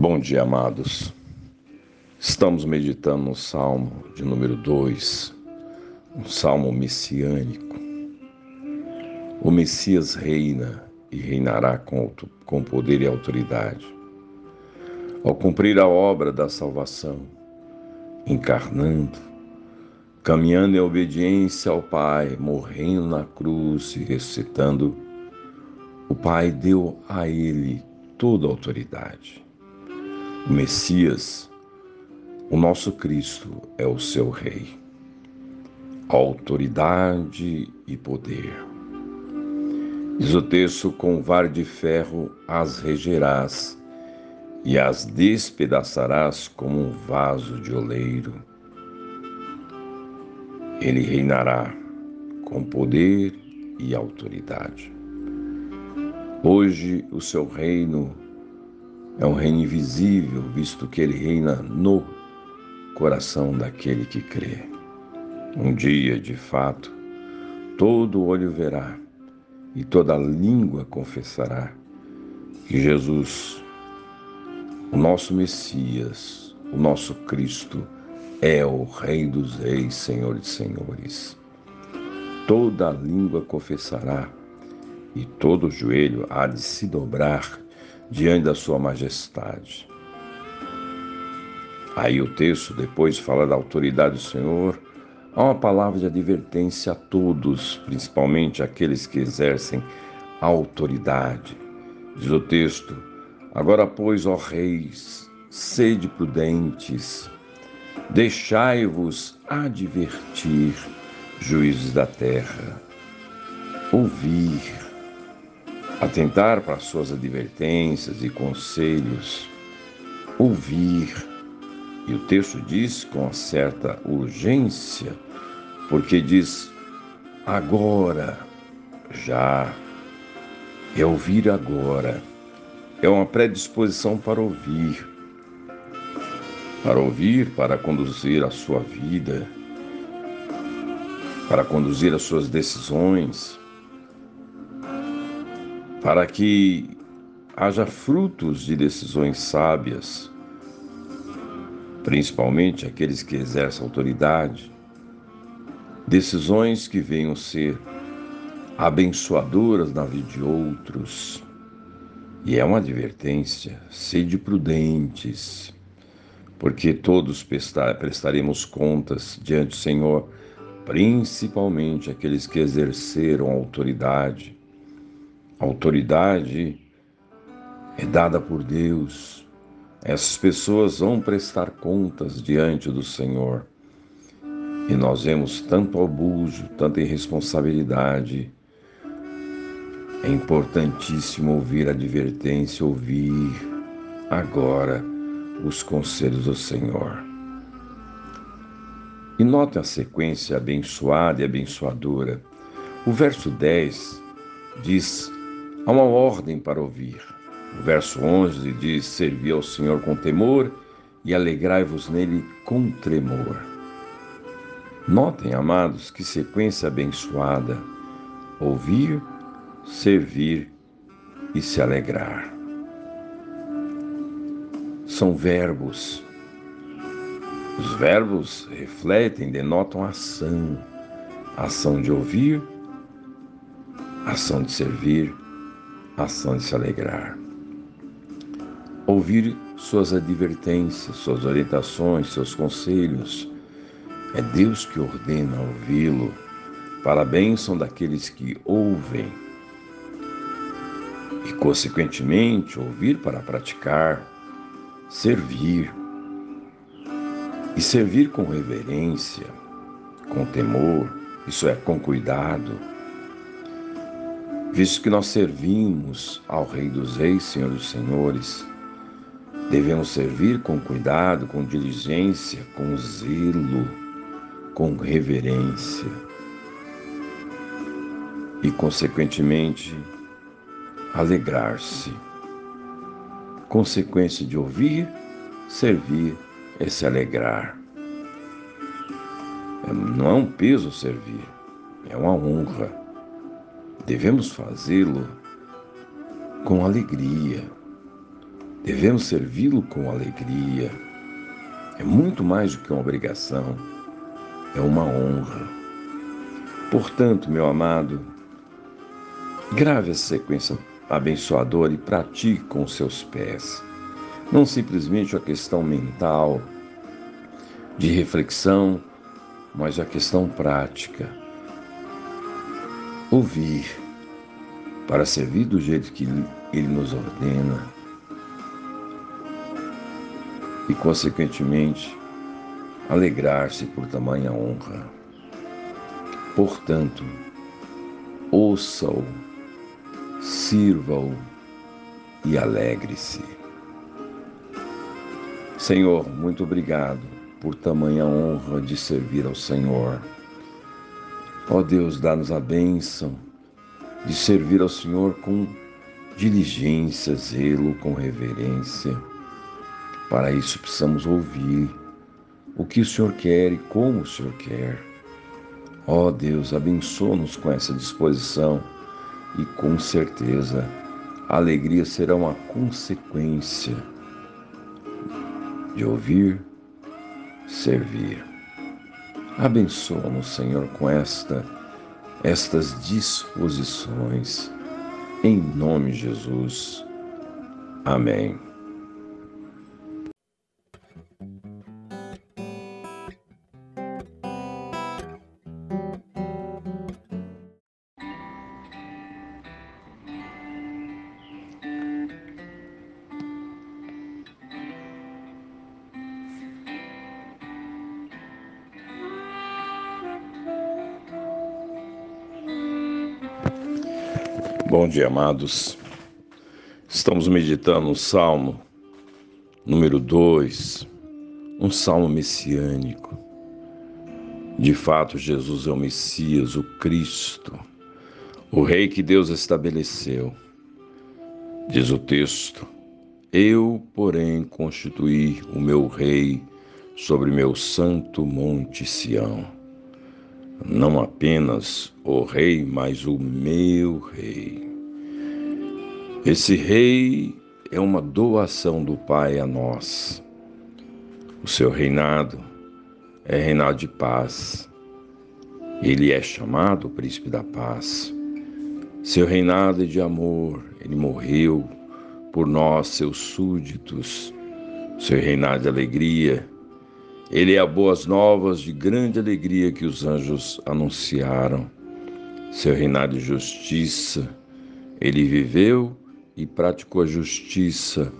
Bom dia, amados. Estamos meditando no Salmo de número 2, um salmo messiânico. O Messias reina e reinará com, com poder e autoridade. Ao cumprir a obra da salvação, encarnando, caminhando em obediência ao Pai, morrendo na cruz e ressuscitando, o Pai deu a ele toda a autoridade o Messias, o nosso Cristo é o seu Rei. Autoridade e poder. Diz o texto: com var de ferro as regerás e as despedaçarás como um vaso de oleiro. Ele reinará com poder e autoridade. Hoje o seu reino é um reino invisível, visto que ele reina no coração daquele que crê. Um dia, de fato, todo olho verá e toda língua confessará que Jesus, o nosso Messias, o nosso Cristo, é o Rei dos Reis, Senhor de Senhores. Toda língua confessará e todo joelho há de se dobrar diante da Sua Majestade. Aí o texto depois fala da autoridade do Senhor. Há uma palavra de advertência a todos, principalmente aqueles que exercem a autoridade. Diz o texto: Agora, pois, ó reis, sede prudentes, deixai-vos advertir, juízes da terra, ouvir atentar para suas advertências e conselhos, ouvir. E o texto diz com certa urgência, porque diz agora, já, é ouvir agora, é uma predisposição para ouvir, para ouvir, para conduzir a sua vida, para conduzir as suas decisões, para que haja frutos de decisões sábias, principalmente aqueles que exercem autoridade, decisões que venham ser abençoadoras na vida de outros. E é uma advertência: sede prudentes, porque todos prestaremos contas diante do Senhor, principalmente aqueles que exerceram autoridade autoridade é dada por Deus. Essas pessoas vão prestar contas diante do Senhor. E nós vemos tanto abuso, tanta irresponsabilidade. É importantíssimo ouvir a advertência, ouvir agora os conselhos do Senhor. E note a sequência abençoada e abençoadora. O verso 10 diz Há uma ordem para ouvir. O verso 11 diz: Servi ao Senhor com temor e alegrai-vos nele com tremor. Notem, amados, que sequência abençoada: ouvir, servir e se alegrar. São verbos. Os verbos refletem, denotam ação. Ação de ouvir, ação de servir ação de se alegrar. Ouvir suas advertências, suas orientações, seus conselhos. É Deus que ordena ouvi-lo para a bênção daqueles que ouvem. E, consequentemente, ouvir para praticar, servir. E servir com reverência, com temor, isso é, com cuidado Visto que nós servimos ao Rei dos Reis, Senhor dos Senhores, devemos servir com cuidado, com diligência, com zelo, com reverência e, consequentemente, alegrar-se. Consequência de ouvir, servir é se alegrar. Não é um peso servir, é uma honra devemos fazê-lo com alegria, Devemos servi-lo com alegria. É muito mais do que uma obrigação, é uma honra. Portanto, meu amado, grave essa sequência abençoadora e pratique com seus pés. Não simplesmente a questão mental, de reflexão, mas a questão prática. Ouvir, para servir do jeito que Ele nos ordena e, consequentemente, alegrar-se por tamanha honra. Portanto, ouça-o, sirva-o e alegre-se. Senhor, muito obrigado por tamanha honra de servir ao Senhor. Ó Deus, dá-nos a bênção de servir ao Senhor com diligência, zelo, com reverência. Para isso precisamos ouvir o que o Senhor quer e como o Senhor quer. Ó Deus, abençoa-nos com essa disposição e com certeza a alegria será uma consequência de ouvir, servir. Abençoa-nos, Senhor, com esta estas disposições. Em nome de Jesus. Amém. Bom dia, amados. Estamos meditando o Salmo número 2, um salmo messiânico. De fato, Jesus é o Messias, o Cristo, o Rei que Deus estabeleceu. Diz o texto: Eu, porém, constituí o meu Rei sobre meu santo monte Sião não apenas o rei, mas o meu rei. Esse rei é uma doação do Pai a nós. O seu reinado é reinado de paz. Ele é chamado Príncipe da Paz. Seu reinado é de amor. Ele morreu por nós, seus súditos. Seu reinado de alegria ele é a boas novas de grande alegria que os anjos anunciaram. Seu reinado de justiça, ele viveu e praticou a justiça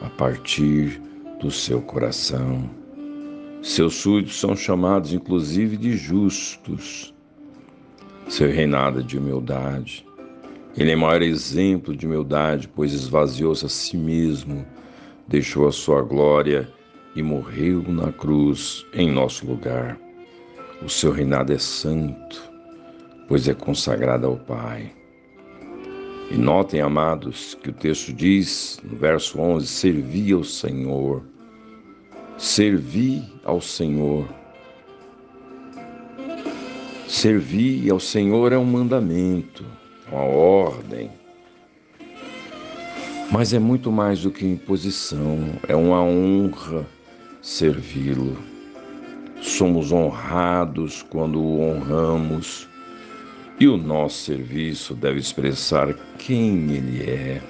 a partir do seu coração. Seus súditos são chamados inclusive de justos. Seu reinado é de humildade. Ele é maior exemplo de humildade, pois esvaziou-se a si mesmo, deixou a sua glória e morreu na cruz em nosso lugar. O seu reinado é santo, pois é consagrado ao Pai. E notem, amados, que o texto diz, no verso 11: Servi ao Senhor. Servi ao Senhor. Servir ao Senhor é um mandamento, uma ordem. Mas é muito mais do que imposição, é uma honra servi-lo. Somos honrados quando o honramos e o nosso serviço deve expressar quem Ele é.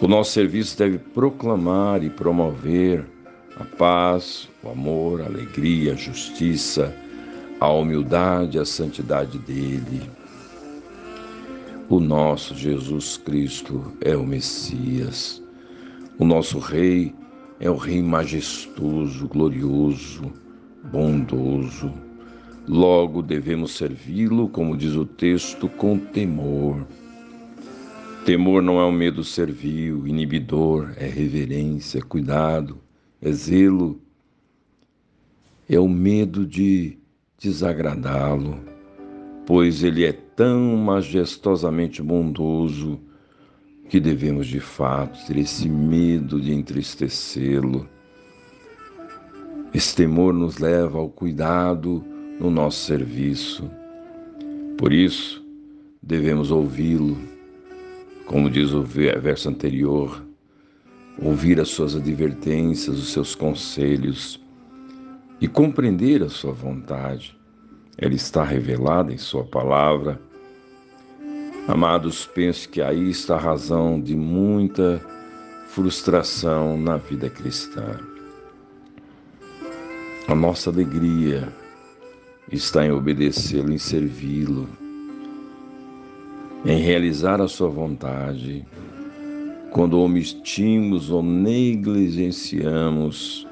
O nosso serviço deve proclamar e promover a paz, o amor, a alegria, a justiça, a humildade, a santidade dele. O nosso Jesus Cristo é o Messias, o nosso Rei é o Rei majestoso, glorioso, bondoso. Logo devemos servi-lo, como diz o texto, com temor. Temor não é um medo servil, inibidor, é reverência, cuidado, é zelo. É o medo de desagradá-lo, pois ele é tão majestosamente bondoso que devemos de fato ter esse medo de entristecê-lo. Esse temor nos leva ao cuidado no nosso serviço. Por isso, devemos ouvi-lo, como diz o verso anterior, ouvir as suas advertências, os seus conselhos e compreender a sua vontade. Ela está revelada em Sua palavra. Amados, penso que aí está a razão de muita frustração na vida cristã. A nossa alegria está em obedecê-lo, em servi-lo, em realizar a sua vontade. Quando omitimos ou negligenciamos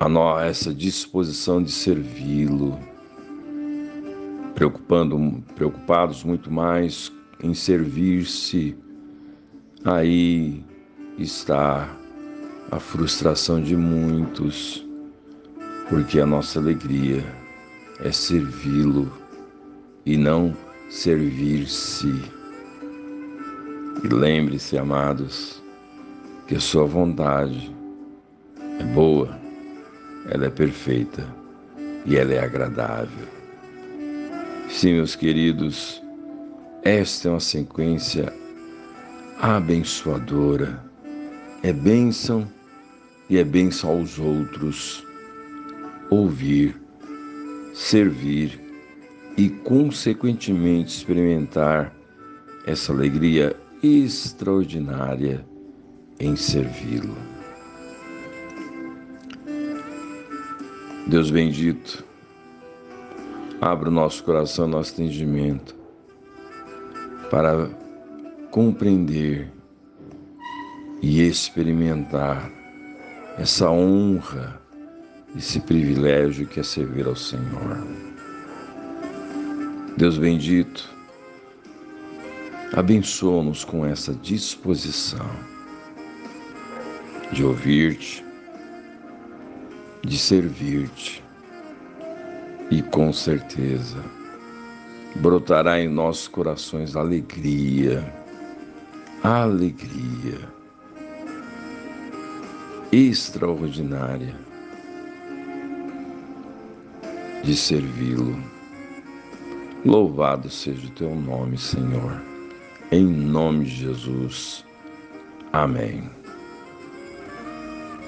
a nós essa disposição de servi-lo, preocupando, preocupados muito mais em servir-se, aí está a frustração de muitos, porque a nossa alegria é servi-lo e não servir-se. E lembre-se, amados, que a sua vontade é boa ela é perfeita e ela é agradável. Sim, meus queridos, esta é uma sequência abençoadora. É bênção e é bênção aos outros. Ouvir, servir e, consequentemente, experimentar essa alegria extraordinária em servi-lo. Deus bendito, abra o nosso coração, nosso entendimento, para compreender e experimentar essa honra, esse privilégio que é servir ao Senhor. Deus bendito, abençoa-nos com essa disposição de ouvir-te, de servir-te. E com certeza brotará em nossos corações alegria, alegria extraordinária de servi-lo. Louvado seja o teu nome, Senhor. Em nome de Jesus. Amém.